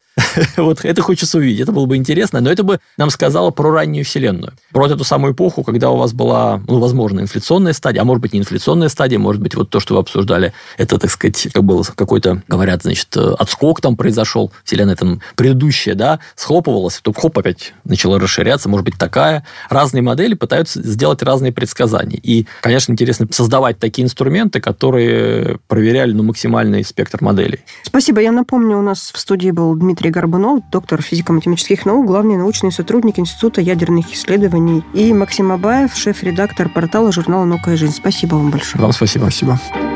вот это хочется увидеть, это было бы интересно, но это бы нам сказала про раннюю Вселенную. Про эту самую эпоху, когда у вас была, ну, возможно, инфляционная стадия, а может быть, не инфляционная стадия, может быть, вот то, что вы обсуждали, это, так сказать, как был какой-то, говорят, значит, отскок там произошел, Вселенная там предыдущая, да, схлопывалась, то хоп, опять начала расширяться, может быть, такая. Разные модели пытаются сделать разные предсказания. И, конечно, интересно создавать такие инструменты, которые проверяли ну, максимальный спектр моделей. Спасибо. Я напомню, у нас в студии был Дмитрий Горбунов, доктор физико-математических наук, главный научный сотрудник Института ядерных исследований, и Максим Абаев, шеф-редактор портала журнала «Наука и жизнь». Спасибо вам большое. Вам спасибо. Спасибо.